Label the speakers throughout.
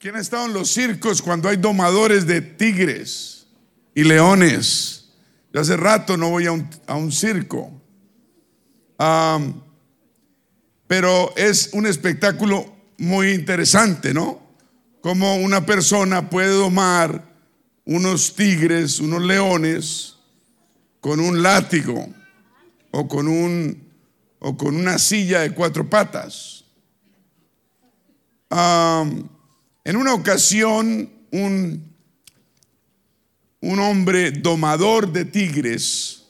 Speaker 1: ¿Quién ha estado en los circos cuando hay domadores de tigres y leones? Yo hace rato no voy a un, circo. pero es un espectáculo muy interesante, ¿no? Como una persona puede domar unos tigres, unos leones, con un látigo o con, un, o con una silla de cuatro patas. En una ocasión, un, un hombre domador de tigres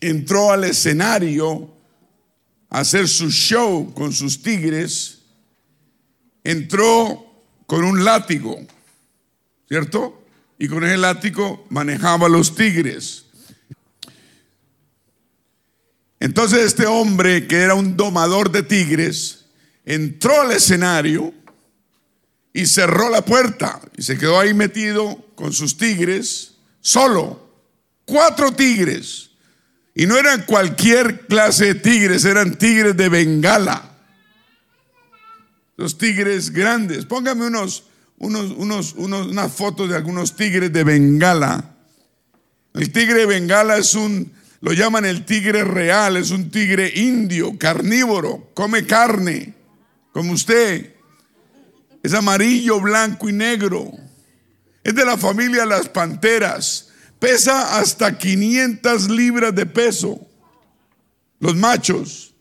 Speaker 1: entró al escenario a hacer su show con sus tigres, entró con un látigo, ¿cierto? Y con ese látigo manejaba los tigres. Entonces este hombre, que era un domador de tigres, entró al escenario y cerró la puerta y se quedó ahí metido con sus tigres, solo, cuatro tigres. Y no eran cualquier clase de tigres, eran tigres de Bengala. Los tigres grandes. Póngame unos, unos, unos, unas fotos de algunos tigres de Bengala. El tigre de Bengala es un lo llaman el tigre real, es un tigre indio, carnívoro, come carne, como usted. Es amarillo, blanco y negro. Es de la familia Las Panteras. Pesa hasta 500 libras de peso. Los machos.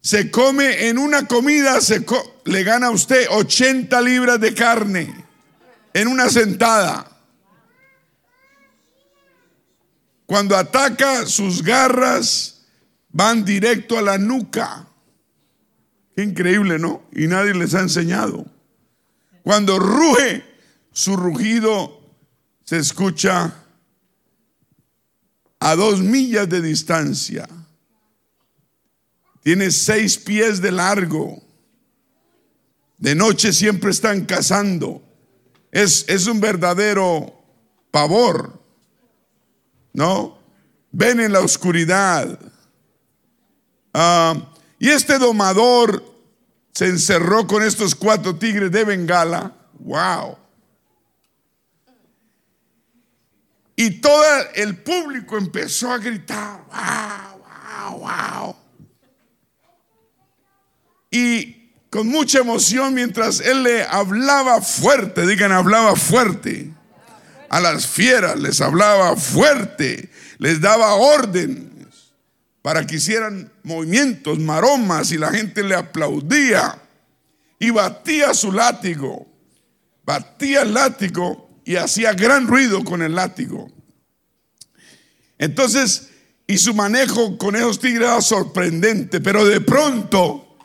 Speaker 1: Se come en una comida, se le gana a usted 80 libras de carne en una sentada. Cuando ataca, sus garras van directo a la nuca. Increíble, ¿no? Y nadie les ha enseñado. Cuando ruge, su rugido se escucha a dos millas de distancia. Tiene seis pies de largo. De noche siempre están cazando. Es, es un verdadero pavor. ¿no? Ven en la oscuridad. Ah, y este domador se encerró con estos cuatro tigres de Bengala. ¡Wow! Y todo el público empezó a gritar, wow, wow, wow. Y con mucha emoción mientras él le hablaba fuerte, digan, hablaba fuerte a las fieras, les hablaba fuerte, les daba órdenes para que hicieran movimientos, maromas y la gente le aplaudía y batía su látigo, batía el látigo y hacía gran ruido con el látigo. Entonces, y su manejo con esos tigres era sorprendente, pero de pronto,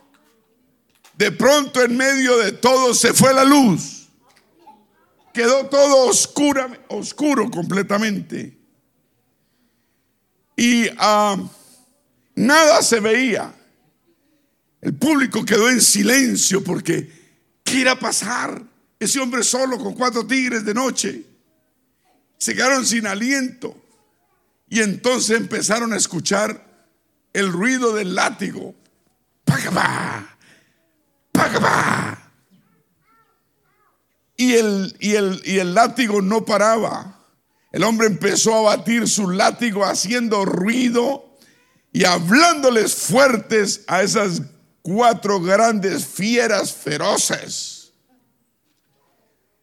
Speaker 1: de pronto en medio de todo se fue la luz quedó todo oscuro, oscuro completamente. Y ah, nada se veía. El público quedó en silencio porque ¿qué irá a pasar? Ese hombre solo con cuatro tigres de noche. Se quedaron sin aliento. Y entonces empezaron a escuchar el ruido del látigo. ¡Pagaba! ¡Pagaba! Y el, y el, y el látigo no paraba. El hombre empezó a batir su látigo haciendo ruido y hablándoles fuertes a esas cuatro grandes fieras feroces.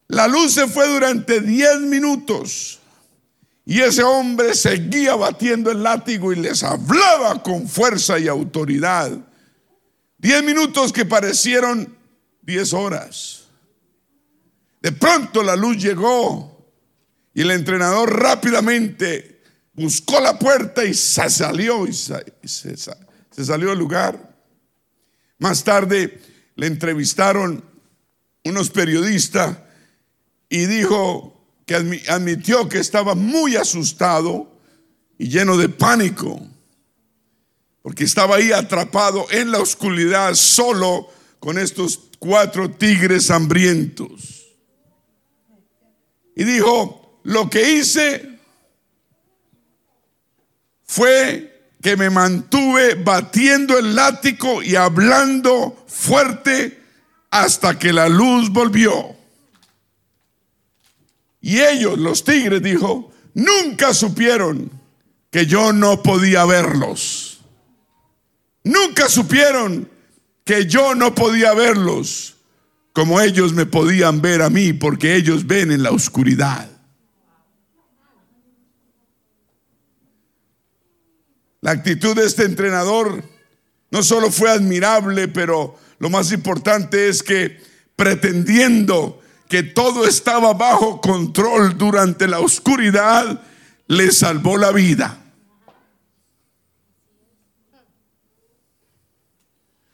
Speaker 1: La luz se fue durante diez minutos y ese hombre seguía batiendo el látigo y les hablaba con fuerza y autoridad. Diez minutos que parecieron diez horas. De pronto la luz llegó y el entrenador rápidamente buscó la puerta y se salió y se, salió del lugar. Más tarde le entrevistaron unos periodistas y dijo que admitió que estaba muy asustado y lleno de pánico, porque estaba ahí atrapado en la oscuridad solo con estos cuatro tigres hambrientos. Y dijo, lo que hice fue que me mantuve batiendo el látigo y hablando fuerte hasta que la luz volvió. Y ellos, los tigres, dijo, nunca supieron que yo no podía verlos. Nunca supieron que yo no podía verlos como ellos me podían ver a mí, porque ellos ven en la oscuridad. La actitud de este entrenador no solo fue admirable, pero lo más importante es que pretendiendo que todo estaba bajo control durante la oscuridad, le salvó la vida.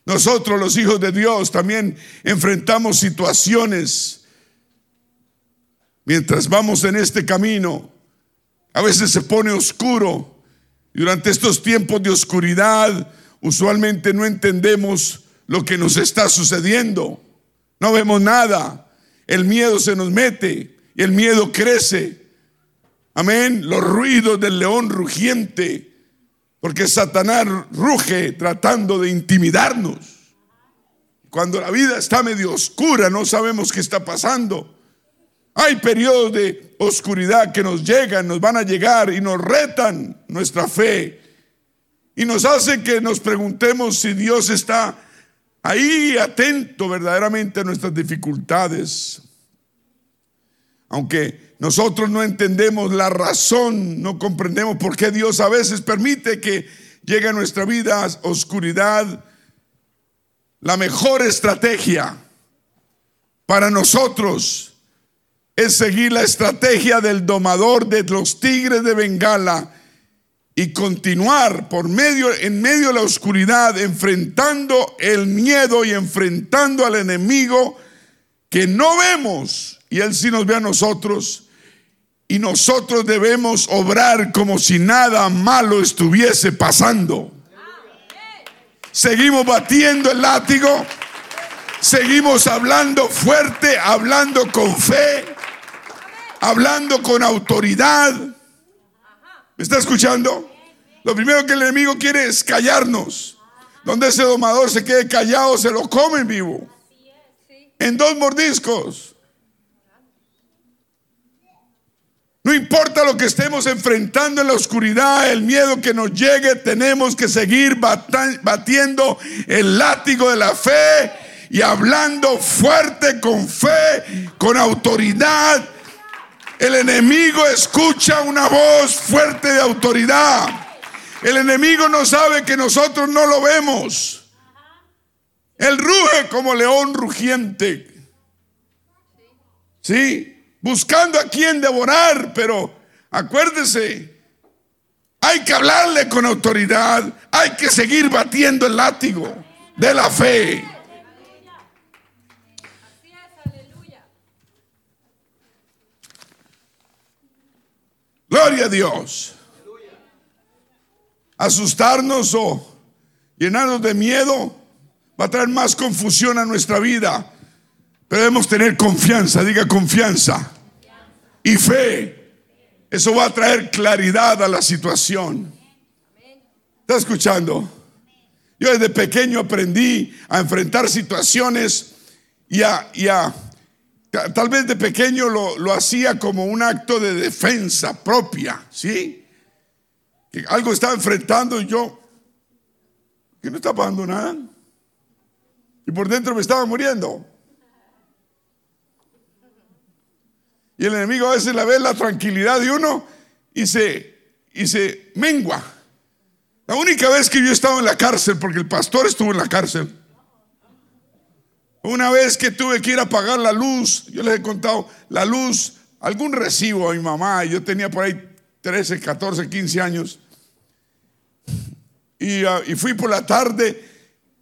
Speaker 1: Nosotros los hijos de Dios también enfrentamos situaciones mientras vamos en este camino. A veces se pone oscuro. Durante estos tiempos de oscuridad, usualmente no entendemos lo que nos está sucediendo. No vemos nada. El miedo se nos mete y el miedo crece. Amén. Los ruidos del león rugiente porque Satanás ruge tratando de intimidarnos. Cuando la vida está medio oscura, no sabemos qué está pasando. Hay periodos de oscuridad que nos llegan, nos van a llegar y nos retan nuestra fe. Y nos hace que nos preguntemos si Dios está ahí atento verdaderamente a nuestras dificultades. Aunque nosotros no entendemos la razón, no comprendemos por qué Dios a veces permite que llegue a nuestra vida oscuridad. La mejor estrategia para nosotros es seguir la estrategia del domador de los tigres de Bengala y continuar por medio en medio de la oscuridad enfrentando el miedo y enfrentando al enemigo que no vemos y él sí nos ve a nosotros y nosotros debemos obrar como si nada malo estuviese pasando. Seguimos batiendo el látigo. Seguimos hablando fuerte, hablando con fe, hablando con autoridad. ¿Me está escuchando? Lo primero que el enemigo quiere es callarnos. Donde ese domador se quede callado, se lo comen vivo. En dos mordiscos. No importa lo que estemos enfrentando en la oscuridad, el miedo que nos llegue, tenemos que seguir batiendo el látigo de la fe y hablando fuerte con fe, con autoridad. El enemigo escucha una voz fuerte de autoridad. El enemigo no sabe que nosotros no lo vemos. Él ruge como león rugiente. ¿Sí? buscando a quien devorar, pero acuérdese, hay que hablarle con autoridad, hay que seguir batiendo el látigo de la fe. Gloria a Dios. Asustarnos o llenarnos de miedo va a traer más confusión a nuestra vida. Pero debemos tener confianza, diga confianza y fe. Eso va a traer claridad a la situación. ¿Está escuchando? Yo desde pequeño aprendí a enfrentar situaciones y a, tal vez de pequeño lo, lo, hacía como un acto de defensa propia, ¿sí? Que algo estaba enfrentando y yo, que no estaba pasando nada. Y por dentro me estaba muriendo. Y el enemigo a veces la ve la tranquilidad de uno y se, y se mengua. La única vez que yo he estado en la cárcel, porque el pastor estuvo en la cárcel, una vez que tuve que ir a pagar la luz, yo les he contado, la luz, algún recibo a mi mamá, yo tenía por ahí 13, 14, 15 años, y, ah, y fui por la tarde,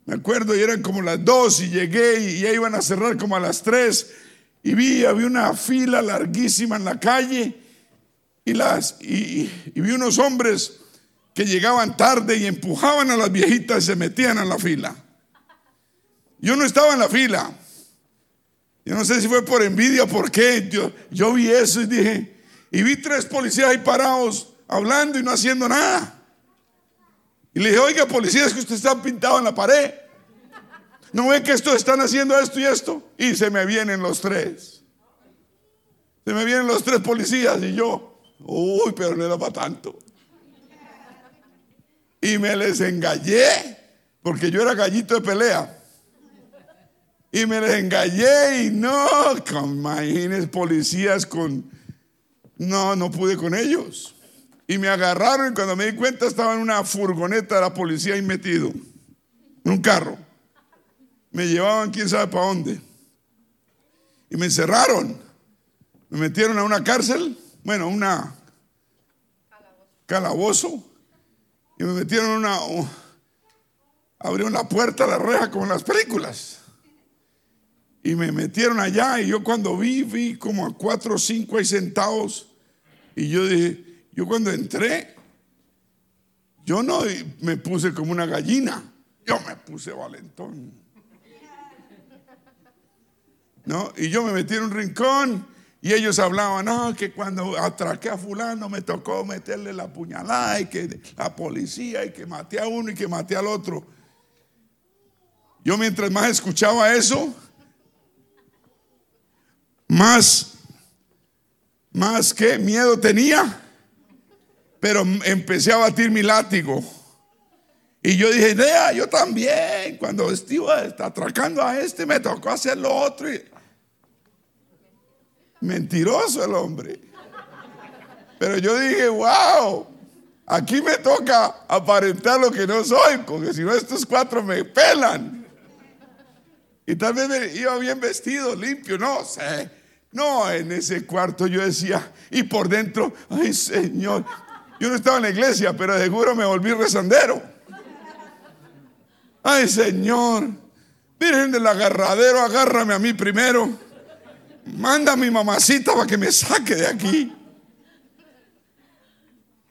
Speaker 1: me acuerdo, y eran como las 2 y llegué y ya iban a cerrar como a las 3 y vi, había una fila larguísima en la calle y, las, y, vi unos hombres que llegaban tarde y empujaban a las viejitas y se metían en la fila. Yo no estaba en la fila. Yo no sé si fue por envidia o por qué. Yo, yo vi eso y dije, y vi tres policías ahí parados hablando y no haciendo nada. Y le dije, oiga, policías, que usted está pintado en la pared. ¿No ve que estos están haciendo esto y esto? Y se me vienen los tres. Se me vienen los tres policías y yo, uy, pero no era para tanto. Y me les engallé, porque yo era gallito de pelea. Y me les engallé y no, imagínense policías con... No, no pude con ellos. Y me agarraron y cuando me di cuenta estaba en una furgoneta de la policía ahí metido, en un carro. Me llevaban quién sabe para dónde. Y me encerraron. Me metieron a una cárcel, bueno, una calabozo. Y me metieron a una... Abrieron la puerta, la reja como en las películas. Y me metieron allá y yo cuando vi, vi como a cuatro o cinco ahí sentados. Y yo dije, yo cuando entré, yo no me puse como una gallina, yo me puse valentón. ¿No? Y yo me metí en un rincón y ellos hablaban, no, que cuando atraqué a fulano me tocó meterle la puñalada y que la policía y que maté a uno y que maté al otro. Yo mientras más escuchaba eso, más, más que miedo tenía, pero empecé a batir mi látigo. Y yo dije, idea, yo también, cuando estuve atracando a este, me tocó hacer lo otro. Mentiroso el hombre. Pero yo dije, wow, aquí me toca aparentar lo que no soy, porque si no estos cuatro me pelan. Y tal vez iba bien vestido, limpio, no sé. No, en ese cuarto yo decía, y por dentro, ay Señor, yo no estaba en la iglesia, pero seguro me volví rezandero. Ay Señor, Virgen del agarradero, agárrame a mí primero. Manda a mi mamacita para que me saque de aquí.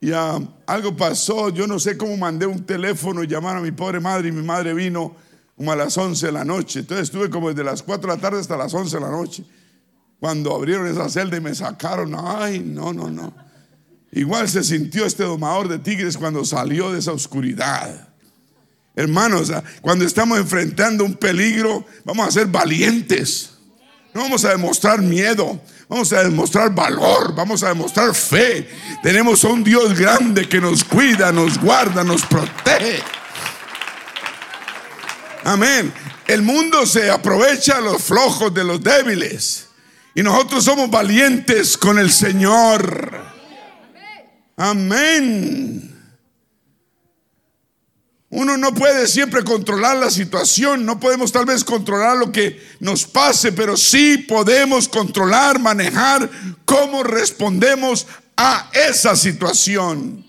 Speaker 1: Y algo pasó, yo no sé cómo mandé un teléfono y llamaron a mi pobre madre y mi madre vino como a las 11 de la noche. Entonces estuve como desde las 4 de la tarde hasta las 11 de la noche. Cuando abrieron esa celda y me sacaron, ay, no, no, no. Igual se sintió este domador de tigres cuando salió de esa oscuridad. Hermanos, cuando estamos enfrentando un peligro, vamos a ser valientes. No vamos a demostrar miedo, vamos a demostrar valor, vamos a demostrar fe. Tenemos a un Dios grande que nos cuida, nos guarda, nos protege. Amén. El mundo se aprovecha los flojos de los débiles. Y nosotros somos valientes con el Señor. Amén. Uno no puede siempre controlar la situación, no podemos tal vez controlar lo que nos pase, pero sí podemos controlar, manejar cómo respondemos a esa situación.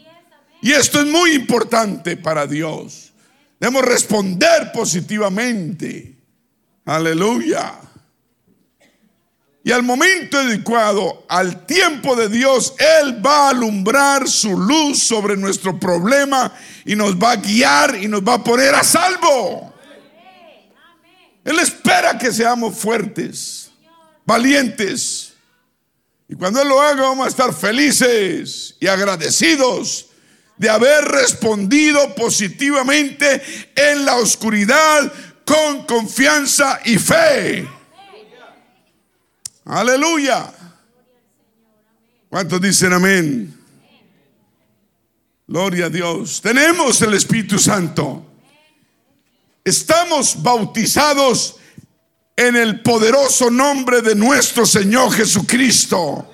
Speaker 1: Y esto es muy importante para Dios. Debemos responder positivamente. Aleluya. Y al momento adecuado, al tiempo de Dios, Él va a alumbrar su luz sobre nuestro problema y nos va a guiar y nos va a poner a salvo. Él espera que seamos fuertes, valientes. Y cuando Él lo haga, vamos a estar felices y agradecidos de haber respondido positivamente en la oscuridad con confianza y fe. Aleluya. ¿Cuántos dicen amén? Gloria a Dios. Tenemos el Espíritu Santo. Estamos bautizados en el poderoso nombre de nuestro Señor Jesucristo.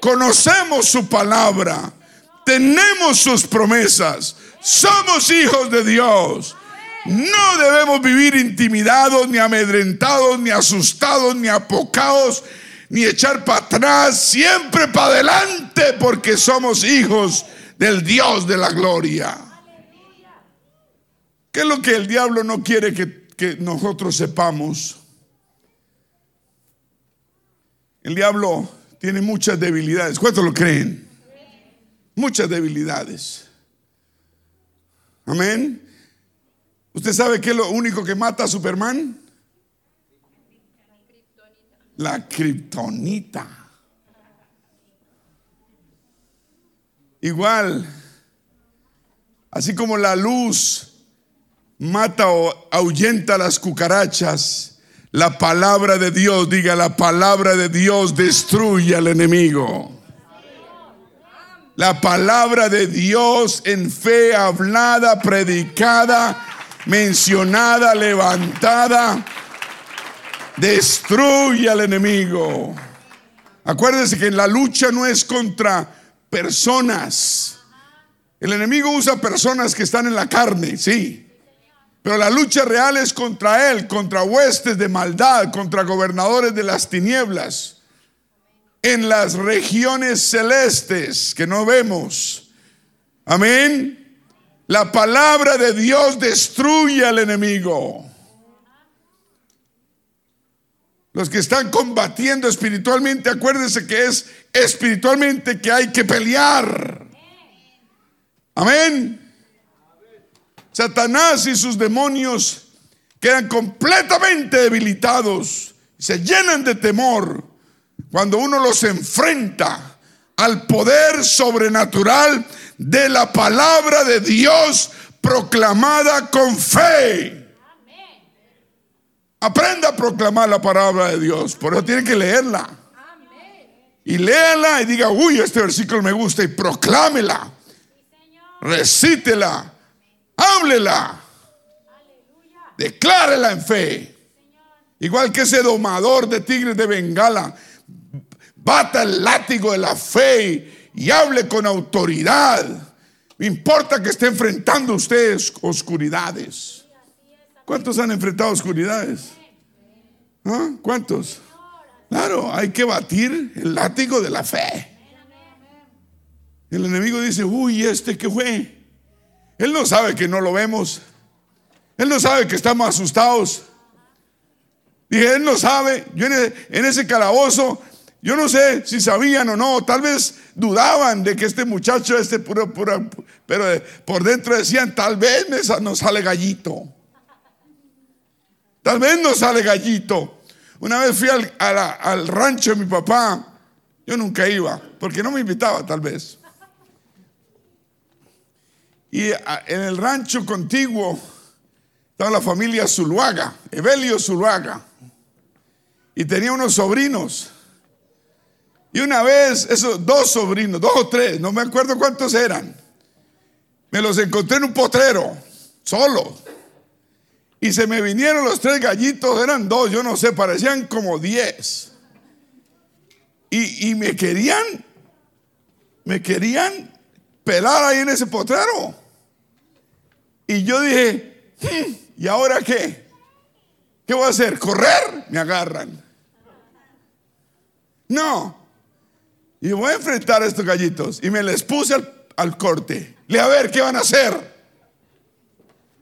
Speaker 1: Conocemos su palabra tenemos sus promesas, somos hijos de Dios. No debemos vivir intimidados, ni amedrentados, ni asustados, ni apocados, ni echar para atrás, siempre para adelante, porque somos hijos del Dios de la gloria. ¿Qué es lo que el diablo no quiere que, nosotros sepamos? El diablo tiene muchas debilidades. ¿Cuántos lo creen? muchas debilidades. Amén. ¿Usted sabe qué es lo único que mata a Superman? La kriptonita. Igual, así como la luz mata o ahuyenta las cucarachas, la palabra de Dios, diga, la palabra de Dios destruye al enemigo. La palabra de Dios en fe hablada, predicada, mencionada, levantada, destruye al enemigo. Acuérdense que la lucha no es contra personas. El enemigo usa personas que están en la carne, sí. Pero la lucha real es contra él, contra huestes de maldad, contra gobernadores de las tinieblas, en las regiones celestes que no vemos. Amén. La palabra de Dios destruye al enemigo. Los que están combatiendo espiritualmente, acuérdense que es espiritualmente que hay que pelear. Amén. Satanás y sus demonios quedan completamente debilitados, se llenan de temor cuando uno los enfrenta al poder sobrenatural de la palabra de Dios proclamada con fe. Aprenda a proclamar la palabra de Dios, por eso tiene que leerla. Y léala y diga, uy, este versículo me gusta y proclámela. Recítela Háblela. Declárela en fe. Igual que ese domador de tigres de Bengala. Bata el látigo de la fe y hable con autoridad. No importa que esté enfrentando ustedes oscuridades. ¿Cuántos han enfrentado oscuridades? ¿Ah? ¿Cuántos? Claro, hay que batir el látigo de la fe. El enemigo dice, uy, ¿este qué fue? Él no sabe que no lo vemos. Él no sabe que estamos asustados. Dije, él no sabe. Yo en ese calabozo, yo no sé si sabían o no. Tal vez dudaban de que este muchacho, este puro, puro, pero por dentro decían, tal vez nos sale gallito. Tal vez nos sale gallito. Una vez fui al, al rancho de mi papá. Yo nunca iba, porque no me invitaba tal vez. Y en el rancho contiguo estaba la familia Zuluaga, Evelio Zuluaga. Y tenía unos sobrinos. Y una vez, esos dos sobrinos, dos o tres, no me acuerdo cuántos eran, me los encontré en un potrero, solo. Y se me vinieron los tres gallitos, eran dos, yo no sé, parecían como diez. Y, y me querían, me querían pelar ahí en ese potrero. Y yo dije, hmm, ¿y ahora qué? ¿Qué voy a hacer? ¿Correr? Me agarran. No. Y voy a enfrentar a estos gallitos. Y me les puse al, corte. Le a ver, ¿qué van a hacer?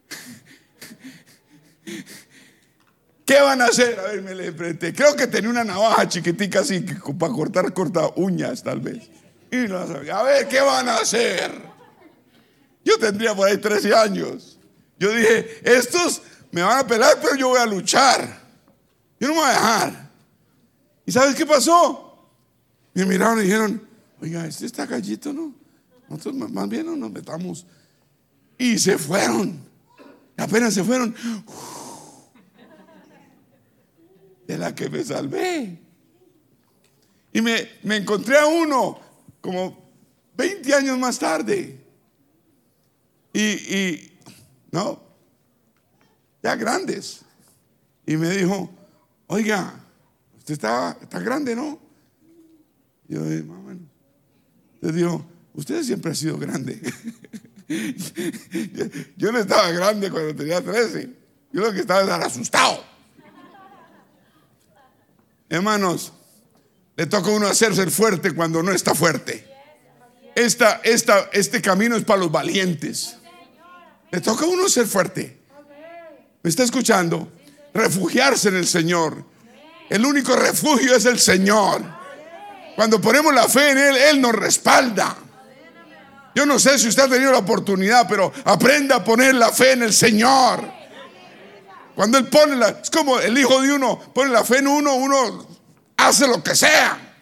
Speaker 1: ¿Qué van a hacer? A ver, me le enfrenté. Creo que tenía una navaja chiquitica así para cortar, cortar uñas, tal vez. Y no sabía. A ver, ¿qué van a hacer? Yo tendría por ahí 13 años. Yo dije, estos me van a pelar, pero yo voy a luchar. Yo no me voy a dejar. ¿Y sabes qué pasó? Me miraron y dijeron, oiga, este está gallito, ¿no? Nosotros más bien no nos metamos. Y se fueron. apenas se fueron. De la que me salvé. Y me, me encontré a uno como 20 años más tarde. Y, no, ya grandes. Y me dijo, oiga, usted está, está grande, ¿no? Yo más o menos. Le dijo, usted siempre ha sido grande. yo, no estaba grande cuando tenía 13. Yo lo que estaba era asustado. Hermanos, le toca a uno hacerse fuerte cuando no está fuerte. Esta, esta, este camino es para los valientes. Le toca a uno ser fuerte. ¿Me está escuchando? Refugiarse en el Señor. El único refugio es el Señor. Cuando ponemos la fe en Él, Él nos respalda. Yo no sé si usted ha tenido la oportunidad, pero aprenda a poner la fe en el Señor. Cuando Él pone la, es como el hijo de uno, pone la fe en uno, uno hace lo que sea.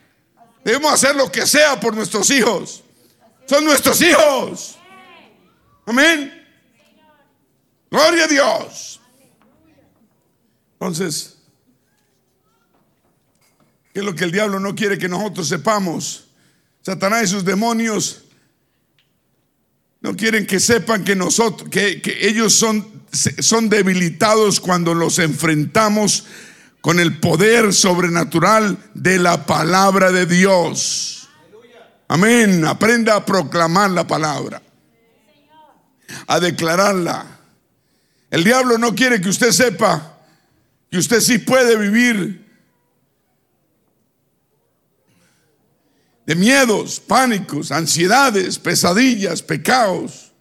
Speaker 1: Debemos hacer lo que sea por nuestros hijos. Son nuestros hijos. Amén. Gloria a Dios. Entonces, ¿qué es lo que el diablo no quiere que nosotros sepamos? Satanás y sus demonios no quieren que sepan que nosotros, que, que ellos son, son debilitados cuando los enfrentamos con el poder sobrenatural de la palabra de Dios. Amén. Aprenda a proclamar la palabra, a declararla. El diablo no quiere que usted sepa que usted sí puede vivir de miedos, pánicos, ansiedades, pesadillas, pecados.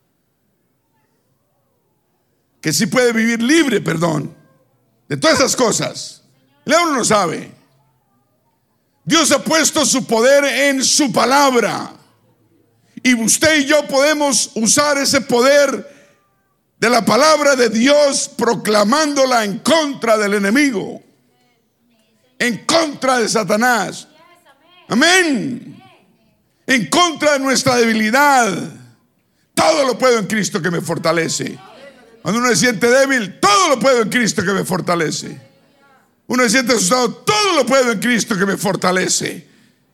Speaker 1: Que sí puede vivir libre, perdón, de todas esas cosas. El diablo no sabe. Dios ha puesto su poder en su palabra. Y usted y yo podemos usar ese poder de la palabra de Dios proclamándola en contra del enemigo, en contra de Satanás. Amén. En contra de nuestra debilidad. Todo lo puedo en Cristo que me fortalece. Cuando uno se siente débil, todo lo puedo en Cristo que me fortalece. Uno se siente asustado, todo lo puedo en Cristo que me fortalece.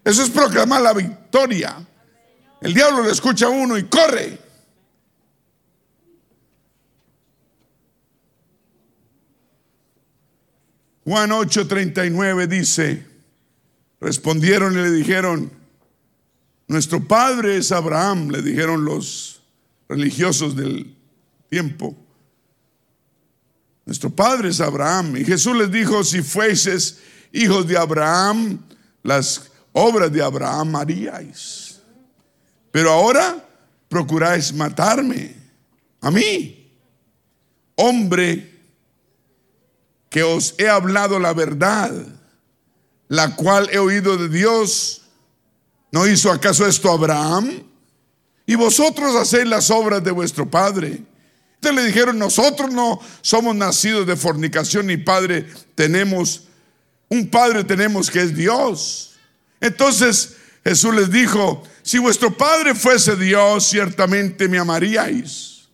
Speaker 1: Eso es proclamar la victoria. El diablo le escucha a uno y corre. Juan 8:39 dice, respondieron y le dijeron, nuestro padre es Abraham, le dijeron los religiosos del tiempo. Nuestro padre es Abraham. Y Jesús les dijo, si fueses hijos de Abraham, las obras de Abraham haríais. Pero ahora procuráis matarme, a mí, hombre que os he hablado la verdad, la cual he oído de Dios. ¿No hizo acaso esto Abraham? Y vosotros hacéis las obras de vuestro padre. Entonces le dijeron, nosotros no somos nacidos de fornicación ni padre tenemos, un padre tenemos que es Dios. Entonces Jesús les dijo, si vuestro padre fuese Dios, ciertamente me amaríais.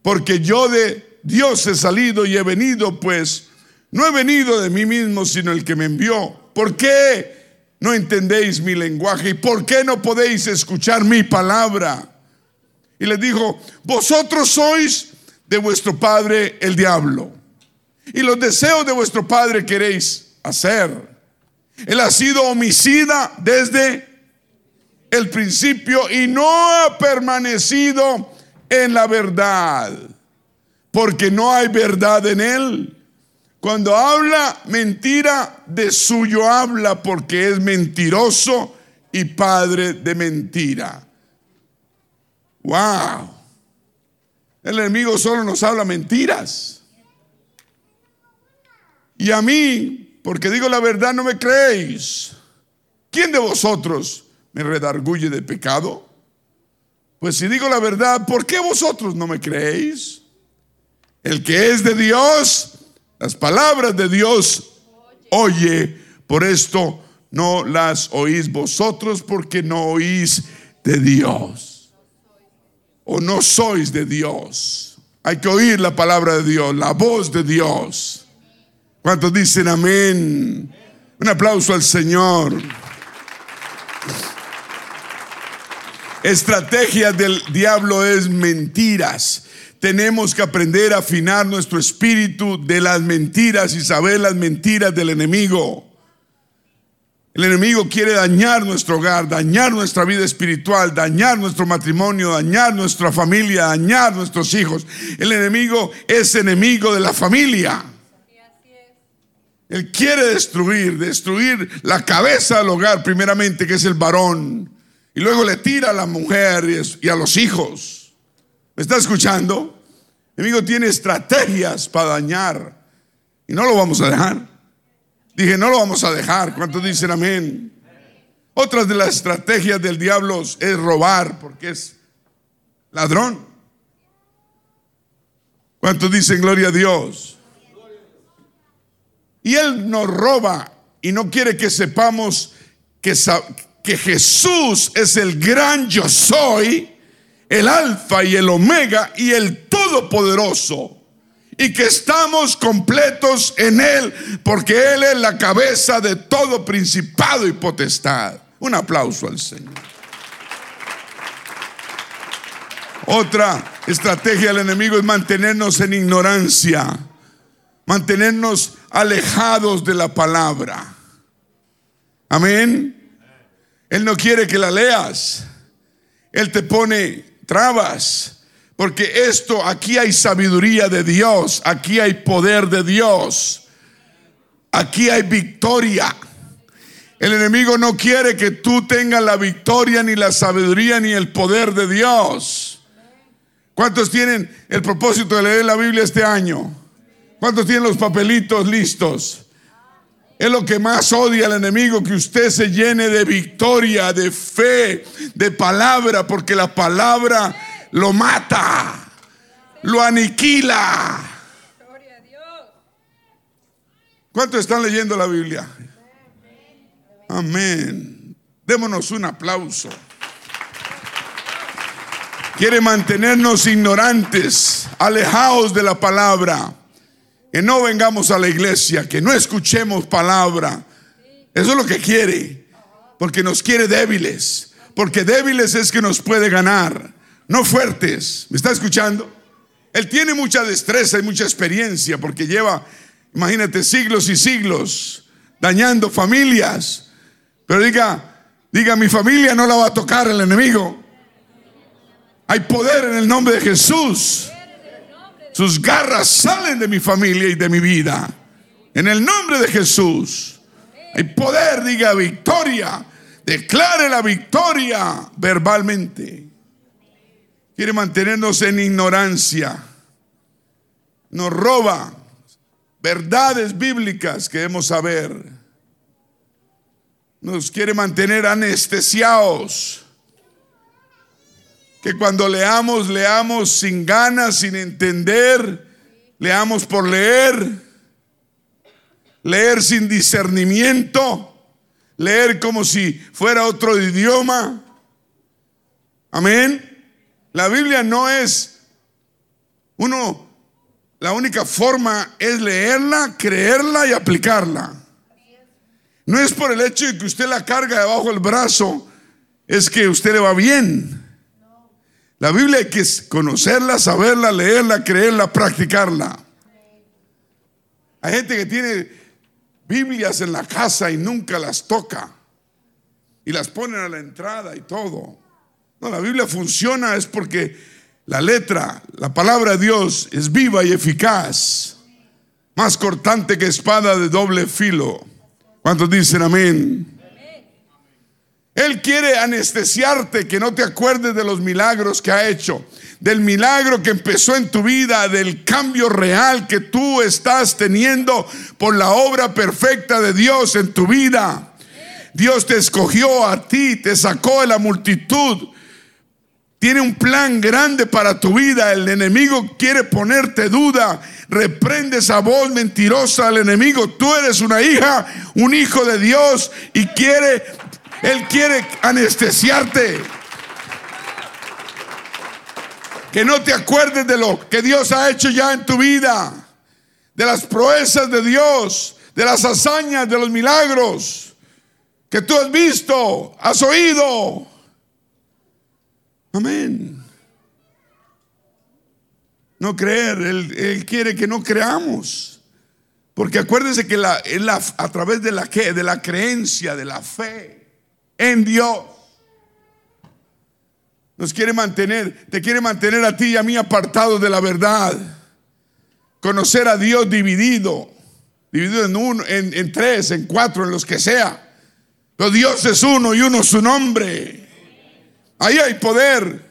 Speaker 1: Porque yo de Dios he salido y he venido, pues no he venido de mí mismo, sino el que me envió. ¿Por qué no entendéis mi lenguaje? ¿Y por qué no podéis escuchar mi palabra? Y les dijo, vosotros sois de vuestro padre el diablo. Y los deseos de vuestro padre queréis hacer. Él ha sido homicida desde el principio y no ha permanecido en la verdad porque no hay verdad en él. Cuando habla mentira, de suyo habla porque es mentiroso y padre de mentira. Wow. El enemigo solo nos habla mentiras. Y a mí, porque digo la verdad, no me creéis. ¿Quién de vosotros me redarguye de pecado? Pues si digo la verdad, ¿por qué vosotros no me creéis? El que es de Dios, las palabras de Dios oye. Por esto no las oís vosotros porque no oís de Dios. O no sois de Dios. Hay que oír la palabra de Dios, la voz de Dios. ¿Cuántos dicen amén? Un aplauso al Señor. Estrategia del diablo es mentiras. Tenemos que aprender a afinar nuestro espíritu de las mentiras y saber las mentiras del enemigo. El enemigo quiere dañar nuestro hogar, dañar nuestra vida espiritual, dañar nuestro matrimonio, dañar nuestra familia, dañar nuestros hijos. El enemigo es enemigo de la familia. Él quiere destruir, destruir la cabeza del hogar primeramente, que es el varón. Y luego le tira a la mujer y a los hijos. ¿Me está escuchando? El enemigo tiene estrategias para dañar y no lo vamos a dejar. Dije, no lo vamos a dejar. ¿Cuántos dicen amén? Otras de las estrategias del diablo es robar porque es ladrón. ¿Cuántos dicen gloria a Dios? Y Él nos roba y no quiere que sepamos que Jesús es el gran yo soy el alfa y el omega y el todopoderoso y que estamos completos en Él, porque Él es la cabeza de todo principado y potestad. Un aplauso al Señor. Otra estrategia del enemigo es mantenernos en ignorancia, mantenernos alejados de la palabra. Amén. Él no quiere que la leas. Él te pone trabas. Porque esto, aquí hay sabiduría de Dios, aquí hay poder de Dios, aquí hay victoria. El enemigo no quiere que tú tengas la victoria, ni la sabiduría, ni el poder de Dios. ¿Cuántos tienen el propósito de leer la Biblia este año? ¿Cuántos tienen los papelitos listos? Es lo que más odia el enemigo, que usted se llene de victoria, de fe, de palabra, porque la palabra lo mata, lo aniquila. ¿Cuántos están leyendo la Biblia? Amén. Démonos un aplauso. Quiere mantenernos ignorantes, alejados de la palabra. Que no vengamos a la iglesia, que no escuchemos palabra. Eso es lo que quiere. Porque nos quiere débiles. Porque débiles es que nos puede ganar no fuertes. ¿Me está escuchando? Él tiene mucha destreza y mucha experiencia porque lleva, imagínate, siglos y siglos dañando familias. Pero diga, diga, mi familia no la va a tocar el enemigo. Hay poder en el nombre de Jesús. Sus garras salen de mi familia y de mi vida. En el nombre de Jesús. Hay poder, diga victoria. Declare la victoria verbalmente quiere mantenernos en ignorancia, nos roba verdades bíblicas que debemos saber, nos quiere mantener anestesiados, que cuando leamos, leamos sin ganas, sin entender, leamos por leer, leer sin discernimiento, leer como si fuera otro idioma. Amén. La Biblia no es uno, la única forma es leerla, creerla y aplicarla. No es por el hecho de que usted la carga debajo del brazo, es que usted le va bien. La Biblia hay que conocerla, saberla, leerla, creerla, practicarla. Hay gente que tiene Biblias en la casa y nunca las toca. Y las ponen a la entrada y todo. No, la Biblia funciona es porque la letra, la palabra de Dios es viva y eficaz, más cortante que espada de doble filo. ¿Cuántos dicen amén? Él quiere anestesiarte, que no te acuerdes de los milagros que ha hecho, del milagro que empezó en tu vida, del cambio real que tú estás teniendo por la obra perfecta de Dios en tu vida. Dios te escogió a ti, te sacó de la multitud tiene un plan grande para tu vida. El enemigo quiere ponerte duda. Reprende esa voz mentirosa al enemigo. Tú eres una hija, un hijo de Dios y quiere, él quiere anestesiarte. Que no te acuerdes de lo que Dios ha hecho ya en tu vida. De las proezas de Dios, de las hazañas, de los milagros que tú has visto, has oído. Amén. No creer, él, quiere que no creamos. Porque acuérdense que la, a través de la creencia, de la fe en Dios, nos quiere mantener, te quiere mantener a ti y a mí apartados de la verdad. Conocer a Dios dividido, dividido en uno, en, tres, en cuatro, en los que sea. Pero Dios es uno y uno su nombre. Ahí hay poder.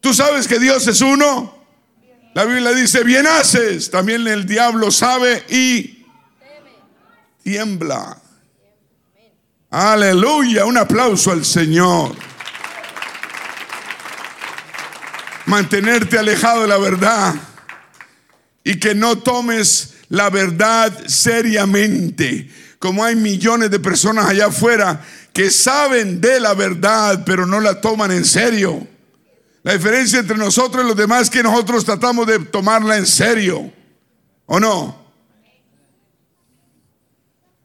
Speaker 1: ¿Tú sabes que Dios es uno? La Biblia dice, bien haces. También el diablo sabe y tiembla. Aleluya. Un aplauso al Señor. Mantenerte alejado de la verdad y que no tomes la verdad seriamente. Como hay millones de personas allá afuera que saben de la verdad, pero no la toman en serio. La diferencia entre nosotros y los demás es que nosotros tratamos de tomarla en serio. ¿O no?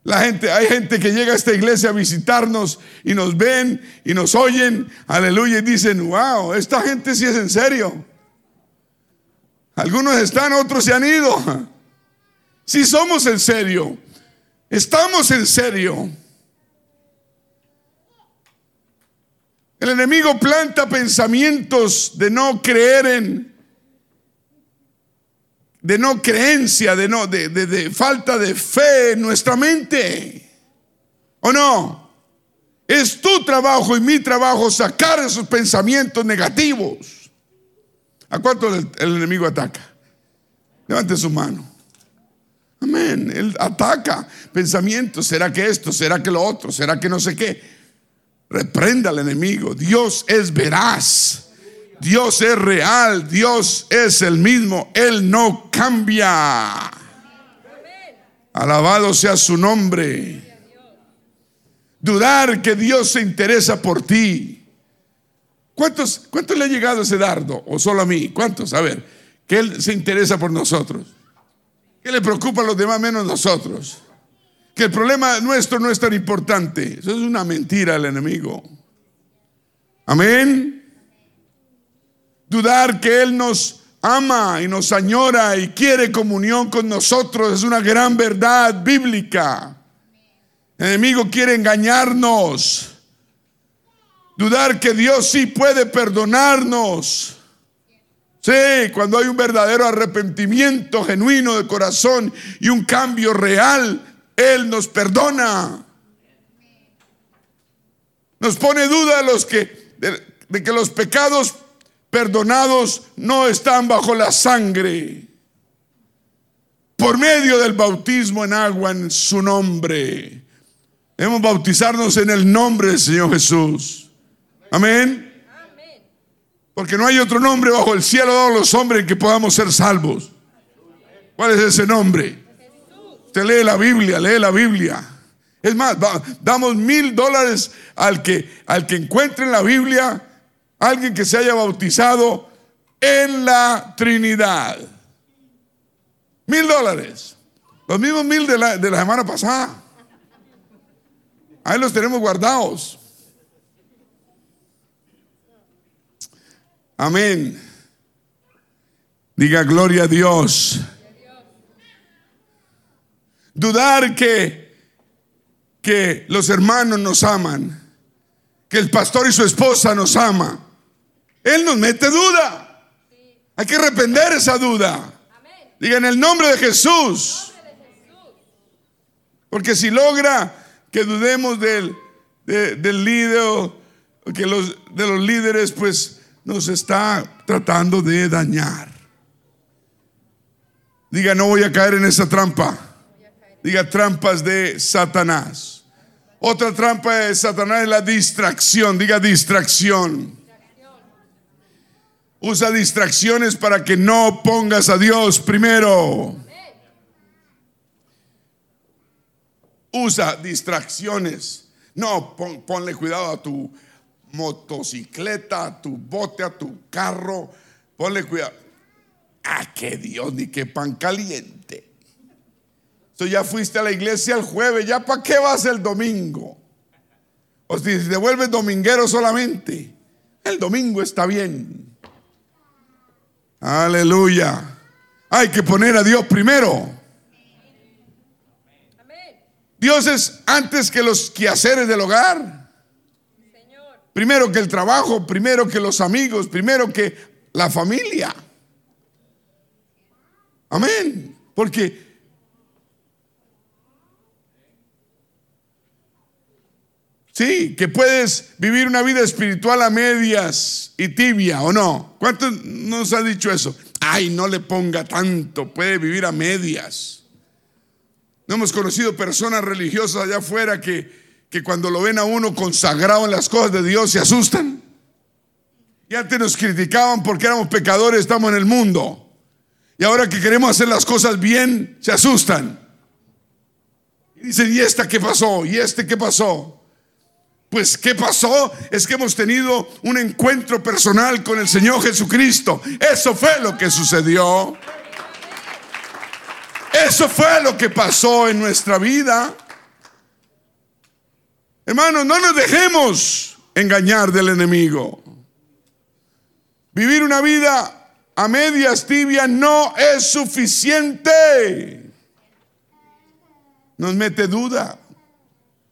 Speaker 1: La gente, hay gente que llega a esta iglesia a visitarnos y nos ven y nos oyen, aleluya, y dicen, wow, esta gente sí es en serio. Algunos están, otros se han ido. Si somos en serio, estamos en serio. El enemigo planta pensamientos de no creer en, de no creencia, de, no, de, de falta de fe en nuestra mente. ¿O no? Es tu trabajo y mi trabajo sacar esos pensamientos negativos. ¿A cuánto el, el enemigo ataca? Levante su mano. Amén. Él ataca pensamientos. ¿Será que esto? ¿Será que lo otro? ¿Será que no sé qué? Reprenda al enemigo. Dios es veraz. Dios es real. Dios es el mismo. Él no cambia. Alabado sea su nombre. Dudar que Dios se interesa por ti. ¿Cuántos, ¿Cuántos le ha llegado ese dardo? ¿O solo a mí? ¿Cuántos? A ver, que Él se interesa por nosotros. ¿Qué le preocupa a los demás menos nosotros? que el problema nuestro no es tan importante. Eso es una mentira del enemigo. Amén. Dudar que Él nos ama y nos añora y quiere comunión con nosotros es una gran verdad bíblica. El enemigo quiere engañarnos. Dudar que Dios sí puede perdonarnos. Sí, cuando hay un verdadero arrepentimiento genuino de corazón y un cambio real él nos perdona. Nos pone duda los que, de, que los pecados perdonados no están bajo la sangre. Por medio del bautismo en agua en su nombre. Debemos bautizarnos en el nombre del Señor Jesús. Amén. Porque no hay otro nombre bajo el cielo de los hombres que podamos ser salvos. ¿Cuál es ese nombre? Usted lee la Biblia, lee la Biblia. Es más, damos mil dólares al que, al que encuentre en la Biblia alguien que se haya bautizado en la Trinidad. Mil dólares. Los mismos mil de la, de la semana pasada. Ahí los tenemos guardados. Amén. Diga gloria a Dios. Dudar que, que los hermanos nos aman, que el pastor y su esposa nos ama. Él nos mete duda. Hay que arrepender esa duda. Diga en el nombre de Jesús. Porque si logra que dudemos del, del líder, que los, de los líderes, pues nos está tratando de dañar. Diga, no voy a caer en esa trampa. Diga trampas de Satanás. Otra trampa de Satanás es la distracción. Diga distracción. Usa distracciones para que no pongas a Dios primero. Usa distracciones. No, ponle cuidado a tu motocicleta, a tu bote, a tu carro. Ponle cuidado. Ah, que Dios, ni que pan caliente. Tú ya fuiste a la iglesia el jueves, ¿ya para qué vas el domingo? O si te vuelves dominguero solamente, el domingo está bien. Aleluya. Hay que poner a Dios primero. Dios es antes que los quehaceres del hogar. Primero que el trabajo, primero que los amigos, primero que la familia. Amén. Porque Sí, que puedes vivir una vida espiritual a medias y tibia, ¿o no? ¿Cuántos nos ha dicho eso? Ay, no le ponga tanto, puede vivir a medias. No hemos conocido personas religiosas allá afuera que, que cuando lo ven a uno consagrado en las cosas de Dios se asustan. Y antes nos criticaban porque éramos pecadores, estamos en el mundo. Y ahora que queremos hacer las cosas bien, se asustan. Y dicen, ¿y esta qué pasó? ¿Y este qué pasó? Pues, ¿qué pasó? Es que hemos tenido un encuentro personal con el Señor Jesucristo. Eso fue lo que sucedió. Eso fue lo que pasó en nuestra vida. Hermanos, no nos dejemos engañar del enemigo. Vivir una vida a medias tibia no es suficiente. Nos mete duda.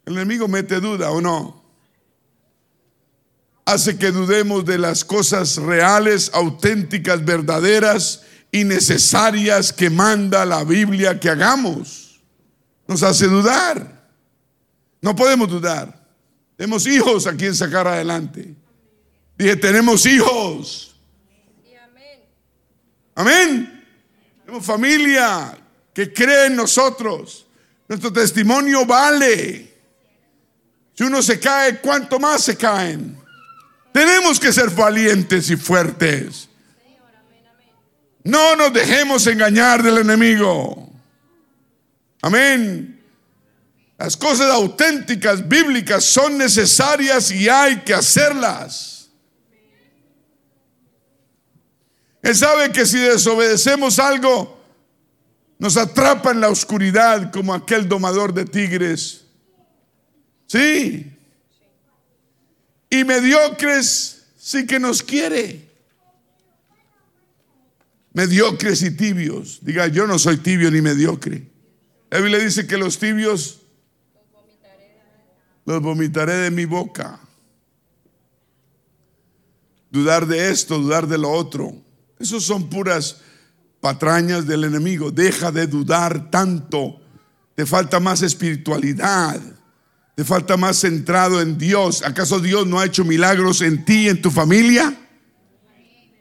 Speaker 1: El enemigo mete duda o no. Hace que dudemos de las cosas reales, auténticas, verdaderas y necesarias que manda la Biblia que hagamos. Nos hace dudar. No podemos dudar. Tenemos hijos a quien sacar adelante. Dije, tenemos hijos. Amén. Tenemos familia que cree en nosotros. Nuestro testimonio vale. Si uno se cae, ¿cuánto más se caen? Tenemos que ser valientes y fuertes. No nos dejemos engañar del enemigo. Amén. Las cosas auténticas, bíblicas, son necesarias y hay que hacerlas. Él sabe que si desobedecemos algo, nos atrapa en la oscuridad como aquel domador de tigres. Sí. Y mediocres sí que nos quiere. Mediocres y tibios. Diga, yo no soy tibio ni mediocre. La Biblia dice que los tibios los vomitaré de mi boca. Dudar de esto, dudar de lo otro. Esos son puras patrañas del enemigo. Deja de dudar tanto. Te falta más espiritualidad. Te falta más centrado en Dios. ¿Acaso Dios no ha hecho milagros en ti, en tu familia?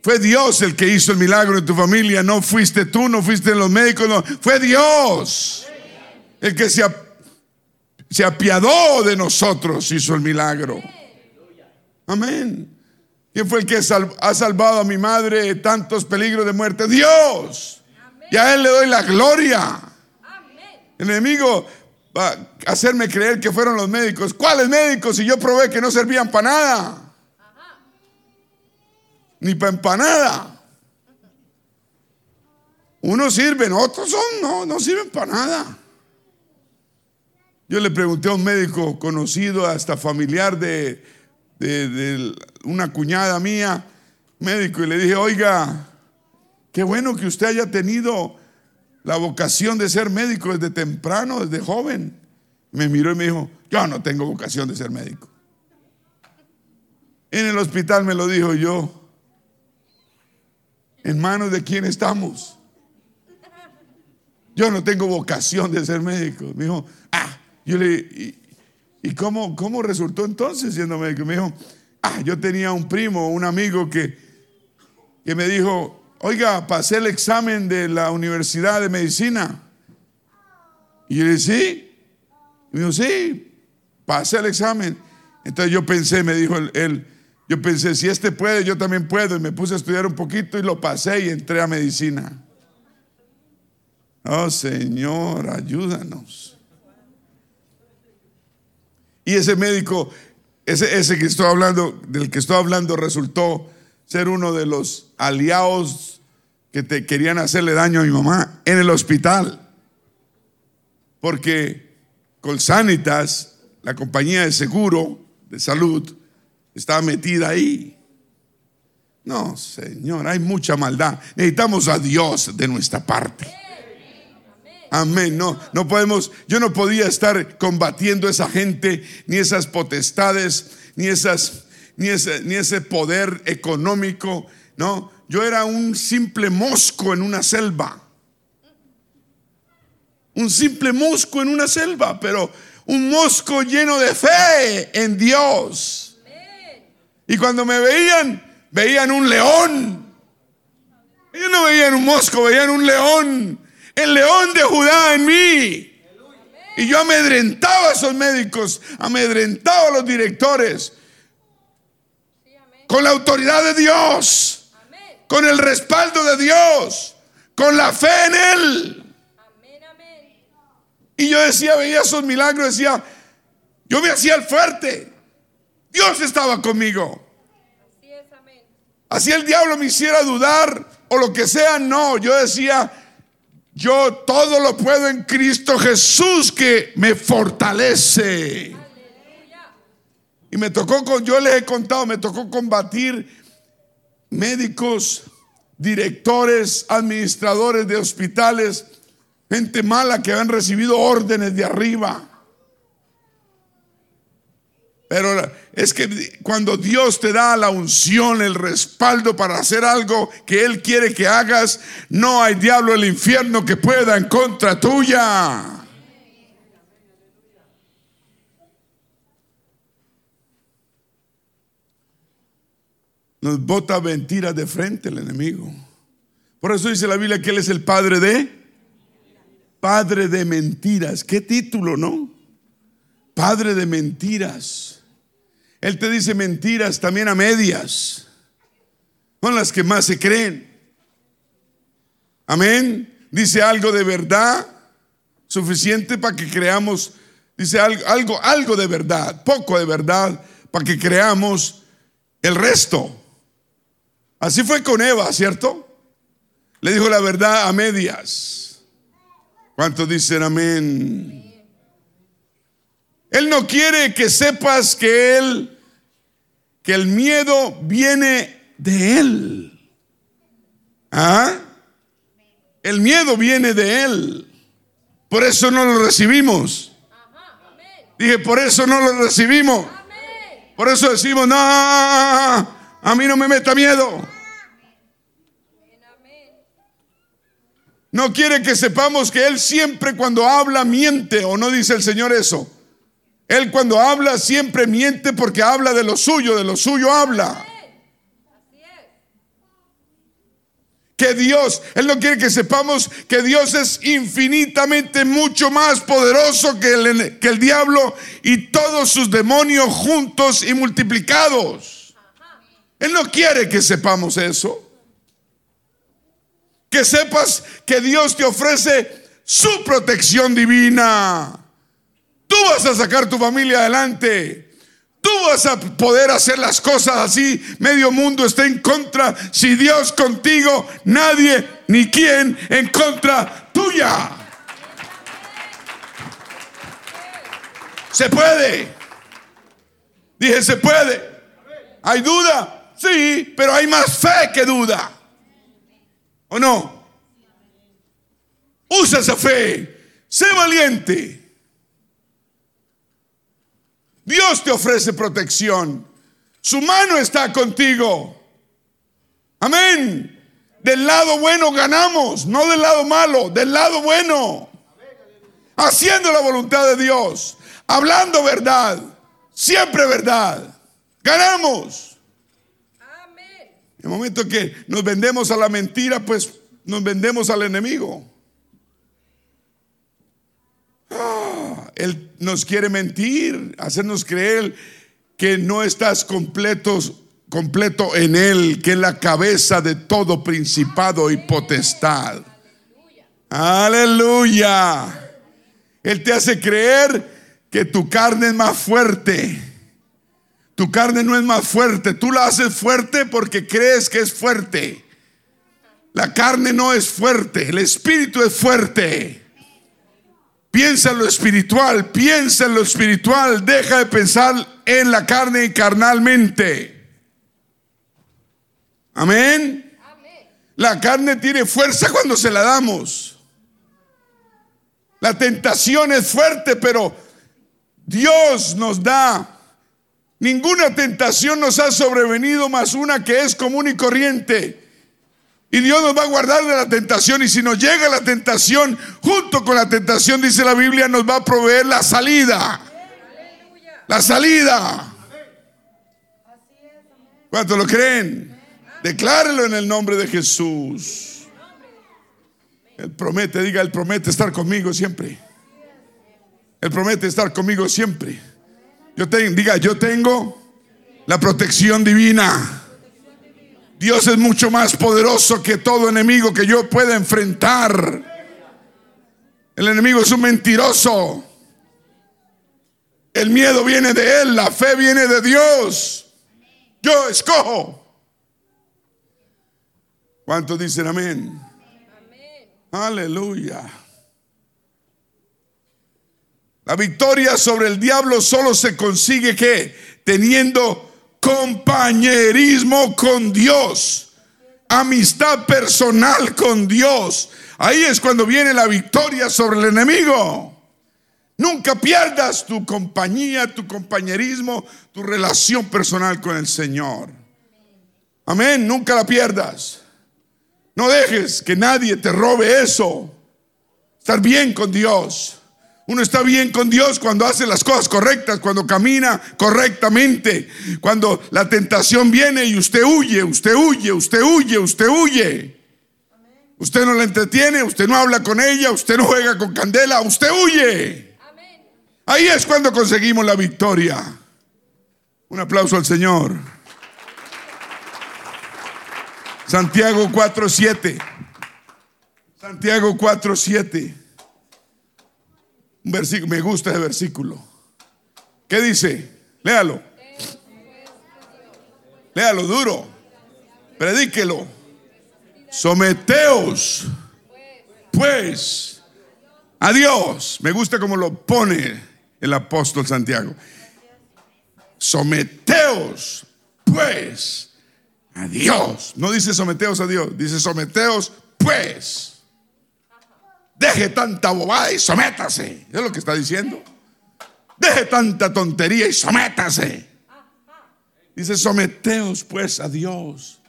Speaker 1: Fue Dios el que hizo el milagro en tu familia. No fuiste tú, no fuiste los médicos. No. Fue Dios el que se, se apiadó de nosotros, hizo el milagro. Amén. ¿Quién fue el que ha salvado a mi madre de tantos peligros de muerte? Dios. Y a Él le doy la gloria. El enemigo hacerme creer que fueron los médicos. ¿Cuáles médicos? Si yo probé que no servían para nada. Ni para empanada. Unos sirven, otros son, no, no sirven para nada. Yo le pregunté a un médico conocido, hasta familiar de, de, una cuñada mía, médico, y le dije, oiga, qué bueno que usted haya tenido la vocación de ser médico desde temprano, desde joven. Me miró y me dijo, yo no tengo vocación de ser médico. En el hospital me lo dijo yo. ¿En manos de quién estamos? Yo no tengo vocación de ser médico. Me dijo, ah, yo le, ¿Y cómo, cómo resultó entonces siendo médico? Me dijo, ah, yo tenía un primo, un amigo que, que me dijo, oiga, pasé el examen de la Universidad de Medicina. Y yo le dije, sí. Y me dijo, sí, pasé el examen. Entonces yo pensé, me dijo él, yo pensé, si este puede, yo también puedo. Y me puse a estudiar un poquito y lo pasé y entré a medicina. Oh Señor, ayúdanos. Y ese médico, ese, ese que estoy hablando, del que estoy hablando, resultó ser uno de los aliados que te querían hacerle daño a mi mamá en el hospital. Porque Colsanitas, la compañía de seguro de salud, estaba metida ahí. No, Señor, hay mucha maldad. Necesitamos a Dios de nuestra parte. Amén. No, no podemos, yo no podía estar combatiendo esa gente, ni esas potestades, ni esas, ni ese, ni ese poder económico. No, yo era un simple mosco en una selva. Un simple mosco en una selva, pero un mosco lleno de fe en Dios. Y cuando me veían, veían un león. Ellos no veían un mosco, veían un león el león de Judá en mí. Y yo amedrentaba a esos médicos, amedrentaba a los directores. Con la autoridad de Dios, con el respaldo de Dios, con la fe en Él. Y yo decía, veía esos milagros, decía, yo me hacía el fuerte. Dios estaba conmigo.
Speaker 2: Así
Speaker 1: el diablo me hiciera dudar o lo que sea, no. Yo decía, yo todo lo puedo en Cristo Jesús que me fortalece. Y me tocó con, yo les he contado, me tocó combatir médicos, directores, administradores de hospitales, gente mala que habían recibido órdenes de arriba. Pero es que cuando Dios te da la unción, el respaldo para hacer algo que Él quiere que hagas, no hay diablo del infierno que pueda en contra tuya. Nos bota mentiras de frente el enemigo. Por eso dice la Biblia que Él es el padre de padre de mentiras. ¿Qué título, no? Padre de mentiras. Él te dice mentiras también a medias. Son las que más se creen. Amén. Dice algo de verdad suficiente para que creamos. Dice algo, algo, algo de verdad, poco de verdad, para que creamos el resto. Así fue con Eva, ¿cierto? Le dijo la verdad a medias. ¿Cuántos dicen amén? Él no quiere que sepas que él, que el miedo viene de él. ¿Ah? El miedo viene de él. Por eso no lo recibimos. Dije, por eso no lo recibimos. Por eso decimos, no, a mí no me meta miedo. No quiere que sepamos que Él siempre cuando habla miente o no dice el Señor eso. Él cuando habla siempre miente porque habla de lo suyo, de lo suyo habla. Que Dios, Él no quiere que sepamos que Dios es infinitamente mucho más poderoso que el, que el diablo y todos sus demonios juntos y multiplicados. Él no quiere que sepamos eso que sepas que Dios te ofrece su protección divina. Tú vas a sacar tu familia adelante. Tú vas a poder hacer las cosas así. Medio mundo está en contra. Si Dios contigo, nadie ni quien en contra tuya. Se puede. Dije, se puede. ¿Hay duda? Sí, pero hay más fe que duda. ¿O no? Usa esa fe. Sé valiente. Dios te ofrece protección. Su mano está contigo. Amén. Del lado bueno ganamos, no del lado malo, del lado bueno. Haciendo la voluntad de Dios, hablando verdad, siempre verdad. Ganamos. En el momento que nos vendemos a la mentira, pues nos vendemos al enemigo. Ah, él nos quiere mentir, hacernos creer que no estás completo, completo en Él, que es la cabeza de todo principado y potestad. Aleluya. Él te hace creer que tu carne es más fuerte tu carne no es más fuerte, tú la haces fuerte porque crees que es fuerte. La carne no es fuerte, el espíritu es fuerte. Piensa en lo espiritual, piensa en lo espiritual, deja de pensar en la carne carnalmente. Amén. La carne tiene fuerza cuando se la damos. La tentación es fuerte, pero Dios nos da Ninguna tentación nos ha sobrevenido más una que es común y corriente. Y Dios nos va a guardar de la tentación. Y si nos llega la tentación, junto con la tentación, dice la Biblia, nos va a proveer la salida. La salida. ¿Cuántos lo creen? Declárelo en el nombre de Jesús. Él promete, diga, Él promete estar conmigo siempre. Él promete estar conmigo siempre. Yo tengo, diga, yo tengo la protección divina. Dios es mucho más poderoso que todo enemigo que yo pueda enfrentar. El enemigo es un mentiroso. El miedo viene de Él, la fe viene de Dios. Yo escojo. ¿Cuántos dicen amén? Aleluya. La victoria sobre el diablo solo se consigue que teniendo compañerismo con Dios, amistad personal con Dios. Ahí es cuando viene la victoria sobre el enemigo. Nunca pierdas tu compañía, tu compañerismo, tu relación personal con el Señor. Amén, nunca la pierdas. No dejes que nadie te robe eso. Estar bien con Dios. Uno está bien con Dios cuando hace las cosas correctas, cuando camina correctamente, cuando la tentación viene y usted huye, usted huye, usted huye, usted huye. Usted no la entretiene, usted no habla con ella, usted no juega con candela, usted huye. Ahí es cuando conseguimos la victoria. Un aplauso al Señor. Santiago 4:7. Santiago 4:7. Versículo, me gusta ese versículo. ¿Qué dice? Léalo. Léalo duro. Predíquelo. Someteos, pues, a Dios. Me gusta como lo pone el apóstol Santiago. Someteos, pues, a Dios. No dice someteos a Dios, dice someteos, pues. Deje tanta bobada y sométase. Es lo que está diciendo. Deje tanta tontería y sométase. Dice, someteos pues a Dios.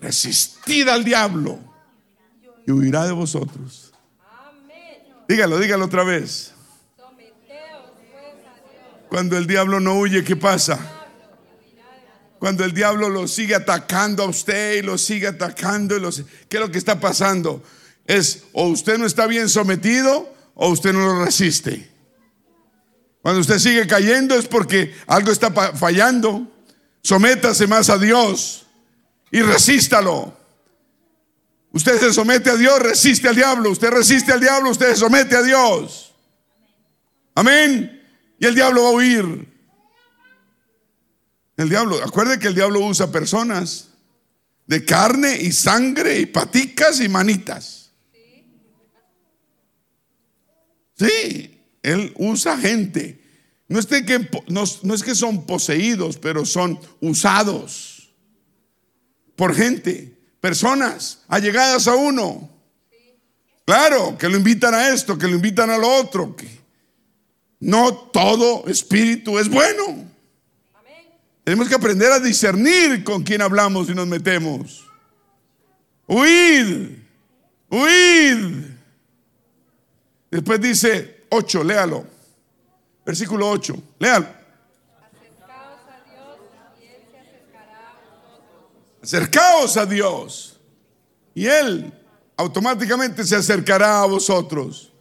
Speaker 1: Resistid al diablo y huirá de vosotros. Dígalo, dígalo otra vez. Cuando el diablo no huye, ¿qué pasa? Cuando el diablo lo sigue atacando a usted y lo sigue atacando, y lo, ¿qué es lo que está pasando? Es o usted no está bien sometido o usted no lo resiste. Cuando usted sigue cayendo es porque algo está fallando. Sométase más a Dios y resístalo. Usted se somete a Dios, resiste al diablo. Usted resiste al diablo, usted se somete a Dios. Amén. Y el diablo va a huir. El diablo, acuerde que el diablo usa personas de carne y sangre y paticas y manitas. Sí, Él usa gente. No es, que, no, es que son poseídos, pero son usados por gente, personas allegadas a uno. Claro, que lo invitan a esto, que lo invitan a lo otro. Que no todo espíritu es bueno. Tenemos que aprender a discernir con quién hablamos y nos metemos. Huid, huid Después dice 8, léalo. Versículo 8, léalo. Acercaos a Dios y Él se acercará a vosotros. Acercaos a Dios y Él automáticamente se acercará a vosotros.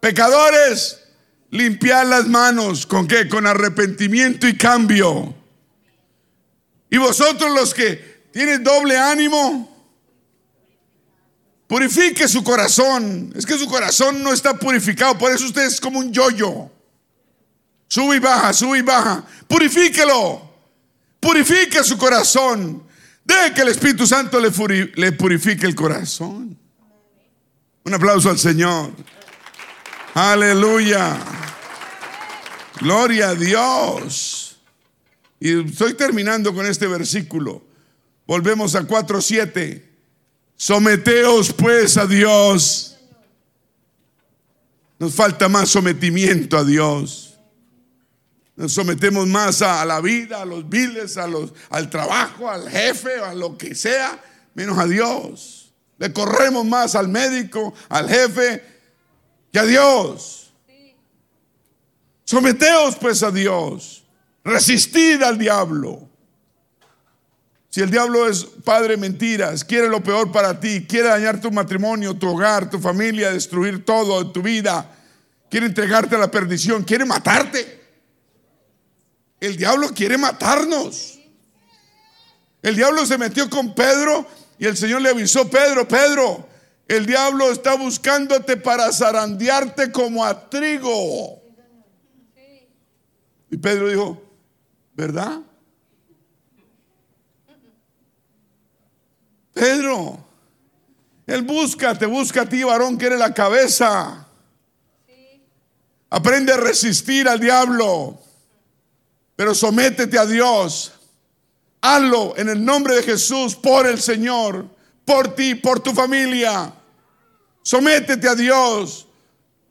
Speaker 1: Pecadores, limpiad las manos. ¿Con qué? Con arrepentimiento y cambio. Y vosotros los que tienen doble ánimo, Purifique su corazón. Es que su corazón no está purificado. Por eso usted es como un yoyo. Sube y baja, sube y baja. Purifíquelo. Purifique su corazón. Deje que el Espíritu Santo le, le purifique el corazón. Un aplauso al Señor. Aleluya. Gloria a Dios. Y estoy terminando con este versículo. Volvemos a 4.7. Someteos pues a Dios. Nos falta más sometimiento a Dios. Nos sometemos más a, la vida, a los viles, a los, al trabajo, al jefe, a lo que sea, menos a Dios. Le corremos más al médico, al jefe, que a Dios. Someteos pues a Dios. Resistid al diablo. Si el diablo es padre mentiras, quiere lo peor para ti, quiere dañar tu matrimonio, tu hogar, tu familia, destruir todo tu vida, quiere entregarte a la perdición, quiere matarte. El diablo quiere matarnos. El diablo se metió con Pedro y el Señor le avisó, Pedro, Pedro, el diablo está buscándote para zarandearte como a trigo. Y Pedro dijo, ¿verdad? Pedro, él busca, te busca a ti, varón, que eres la cabeza. Aprende a resistir al diablo, pero sométete a Dios. Hazlo en el nombre de Jesús, por el Señor, por ti, por tu familia. Sométete a Dios.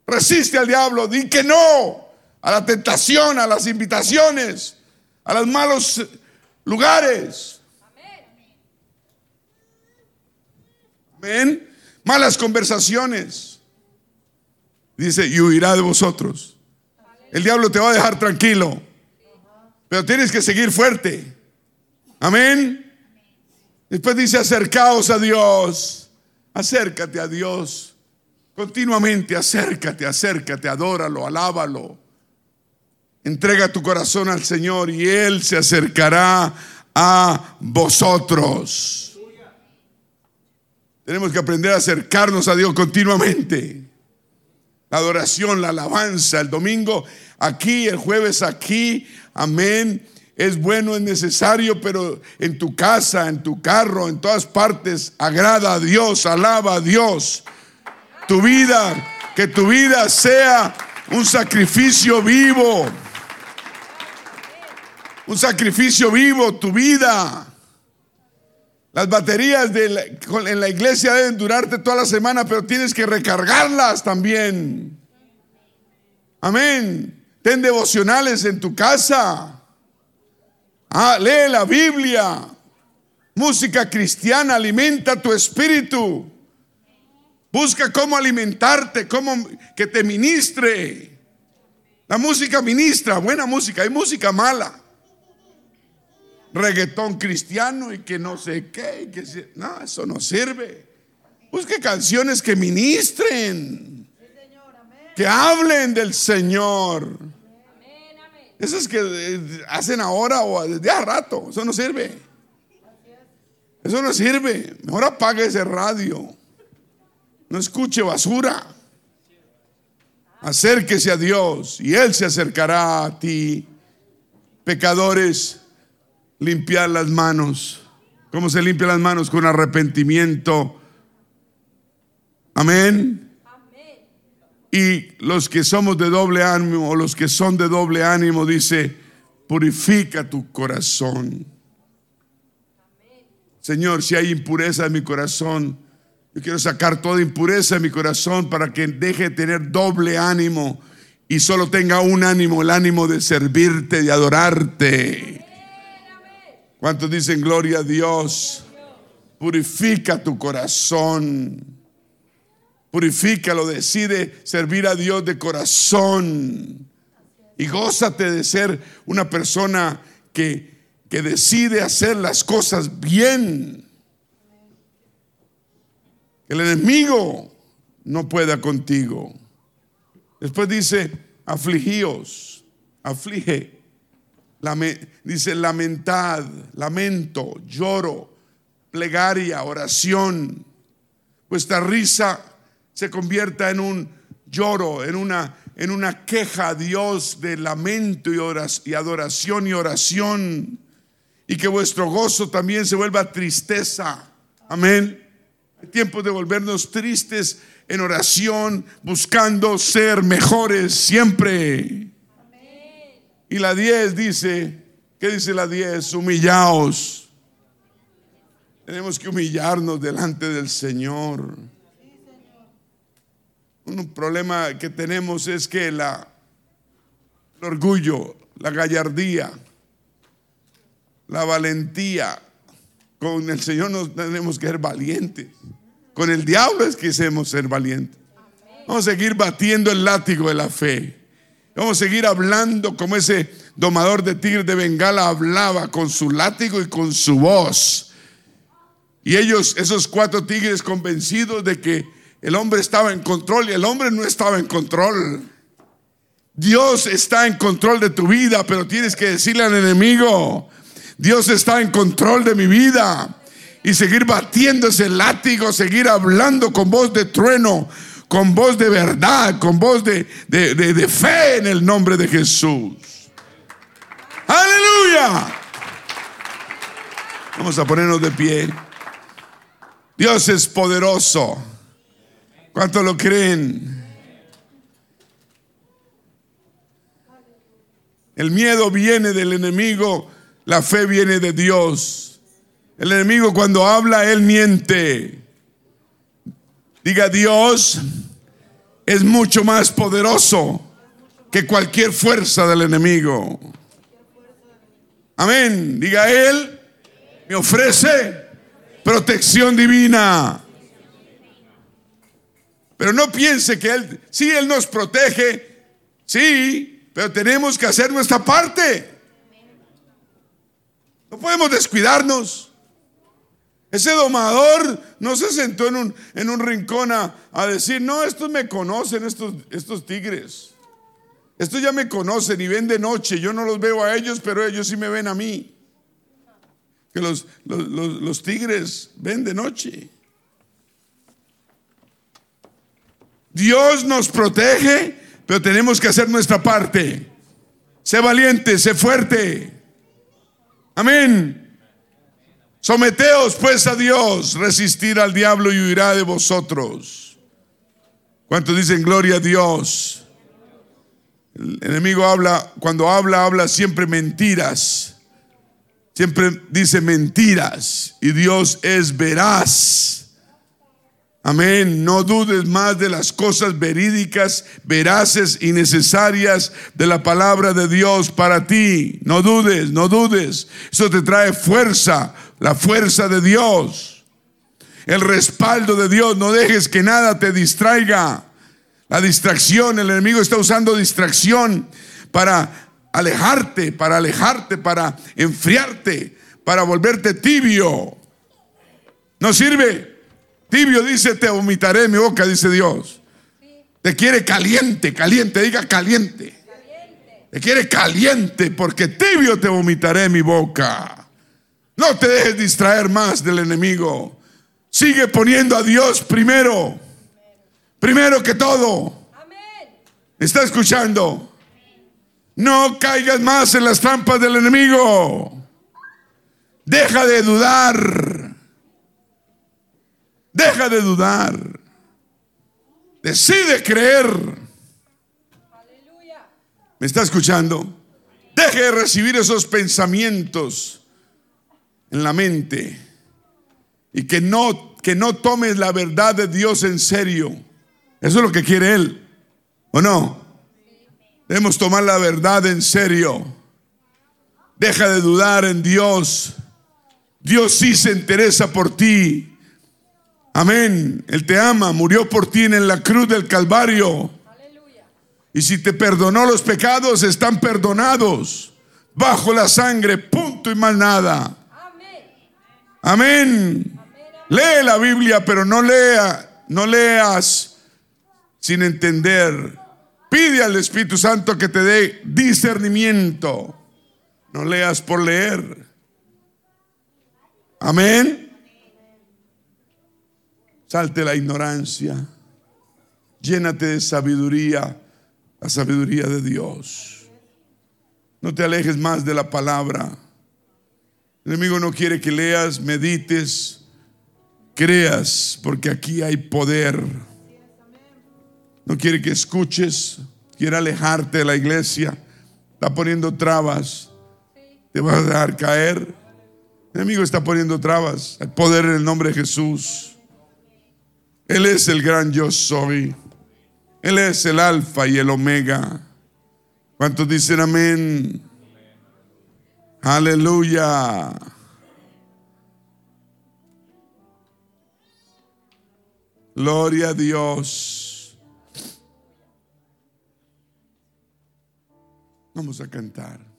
Speaker 1: Resiste al diablo. Di que no a la tentación, a las invitaciones, a los malos lugares. Amén. Malas conversaciones. Dice, y huirá de vosotros. El diablo te va a dejar tranquilo. Pero tienes que seguir fuerte. Amén. Después dice, acercaos a Dios. Acércate a Dios. Continuamente acércate, acércate, adóralo, alábalo. Entrega tu corazón al Señor y Él se acercará a vosotros. Tenemos que aprender a acercarnos a Dios continuamente. La adoración, la alabanza, el domingo aquí, el jueves aquí, amén. Es bueno, es necesario, pero en tu casa, en tu carro, en todas partes, agrada a Dios, alaba a Dios. Tu vida, que tu vida sea un sacrificio vivo. Un sacrificio vivo, tu vida. Las baterías en la iglesia deben durarte toda la semana, pero tienes que recargarlas también. Amén. Ten devocionales en tu casa. Ah, lee la Biblia. Música cristiana alimenta tu espíritu. Busca cómo alimentarte, cómo que te ministre. La música ministra, buena música, hay música mala reggaetón cristiano y que no sé qué. que no, eso no sirve. Busque canciones que ministren, que hablen del Señor. Esas que eh, hacen ahora o desde hace rato, eso no sirve. Eso no sirve. Mejor apague ese radio. No escuche basura. Acérquese a Dios y Él se acercará a ti. Pecadores, limpiar las manos. ¿Cómo se limpia las manos? Con arrepentimiento. Amén. Y los que somos de doble ánimo o los que son de doble ánimo, dice, purifica tu corazón. Señor, si hay impureza en mi corazón, yo quiero sacar toda impureza en mi corazón para que deje de tener doble ánimo y solo tenga un ánimo, el ánimo de servirte, de adorarte. ¿Cuántos dicen gloria a Dios? Purifica tu corazón. Purifícalo, decide servir a Dios de corazón. Y gózate de ser una persona que, que decide hacer las cosas bien. El enemigo no pueda contigo. Después dice, afligíos, aflige dice lamentad, lamento, lloro, plegaria, oración. Vuestra risa se convierta en un lloro, en una, en una queja a Dios de lamento y, y adoración y oración. Y que vuestro gozo también se vuelva tristeza. Amén. Hay tiempo de volvernos tristes en oración, buscando ser mejores siempre. Y la 10 dice, ¿qué dice la 10? Humillaos. Tenemos que humillarnos delante del Señor. Un problema que tenemos es que la, el orgullo, la gallardía, la valentía, con el Señor nos tenemos que ser valientes. Con el diablo es que debemos ser valientes. Vamos a seguir batiendo el látigo de la fe. Vamos a seguir hablando como ese domador de tigres de Bengala hablaba con su látigo y con su voz. Y ellos, esos cuatro tigres convencidos de que el hombre estaba en control y el hombre no estaba en control. Dios está en control de tu vida, pero tienes que decirle al enemigo, Dios está en control de mi vida. Y seguir batiendo ese látigo, seguir hablando con voz de trueno, con voz de verdad, con voz de, fe en el nombre de Jesús. Aleluya. Vamos a ponernos de pie. Dios es poderoso. ¿Cuánto lo creen? El miedo viene del enemigo, la fe viene de Dios. El enemigo cuando habla, él miente. Diga Dios es mucho más poderoso que cualquier fuerza del enemigo. Amén. Diga Él, me ofrece protección divina. Pero no piense que Él, sí, Él nos protege, sí, pero tenemos que hacer nuestra parte. No podemos descuidarnos. Ese domador no se sentó en un, en un rincón a, decir, no, estos me conocen, estos, estos tigres. Estos ya me conocen y ven de noche. Yo no los veo a ellos, pero ellos sí me ven a mí. Que los, los, los, los tigres ven de noche. Dios nos protege, pero tenemos que hacer nuestra parte. Sé valiente, sé fuerte. Amén. Someteos pues a Dios, resistir al diablo y huirá de vosotros. ¿Cuántos dicen gloria a Dios? El enemigo habla, cuando habla, habla siempre mentiras. Siempre dice mentiras. Y Dios es veraz. Amén. No dudes más de las cosas verídicas, veraces y necesarias de la palabra de Dios para ti. No dudes, no dudes. Eso te trae fuerza, la fuerza de Dios, el respaldo de Dios. No dejes que nada te distraiga. La distracción, el enemigo está usando distracción para alejarte, para alejarte, para enfriarte, para volverte tibio. No sirve. Tibio dice, te vomitaré mi boca, dice Dios. Te quiere caliente, caliente, diga caliente. Te quiere caliente porque tibio te vomitaré mi boca. No te dejes distraer más del enemigo. Sigue poniendo a Dios primero. Primero que todo. ¿Está escuchando? No caigas más en las trampas del enemigo. Deja de dudar. Deja de dudar. Decide creer. ¿Me está escuchando? Deje de recibir esos pensamientos en la mente y que no, que no tomes la verdad de Dios en serio. Eso es lo que quiere Él, ¿o no? Debemos tomar la verdad en serio. Deja de dudar en Dios. Dios sí se interesa por ti. Amén. Él te ama, murió por ti en la cruz del Calvario. Y si te perdonó los pecados, están perdonados. Bajo la sangre, punto y más nada. Amén. Lee la Biblia, pero no lea, no leas sin entender. Pide al Espíritu Santo que te dé discernimiento. No leas por leer. Amén. Salte la ignorancia. Llénate de sabiduría, la sabiduría de Dios. No te alejes más de la palabra. El enemigo no quiere que leas, medites, creas, porque aquí hay poder. No quiere que escuches, quiere alejarte de la iglesia. Está poniendo trabas. Te vas a dejar caer. El enemigo está poniendo trabas. Hay poder en el nombre de Jesús. Él es el gran yo soy. Él es el alfa y el omega. ¿Cuántos dicen amén? Aleluya. Gloria a Dios. Vamos a cantar.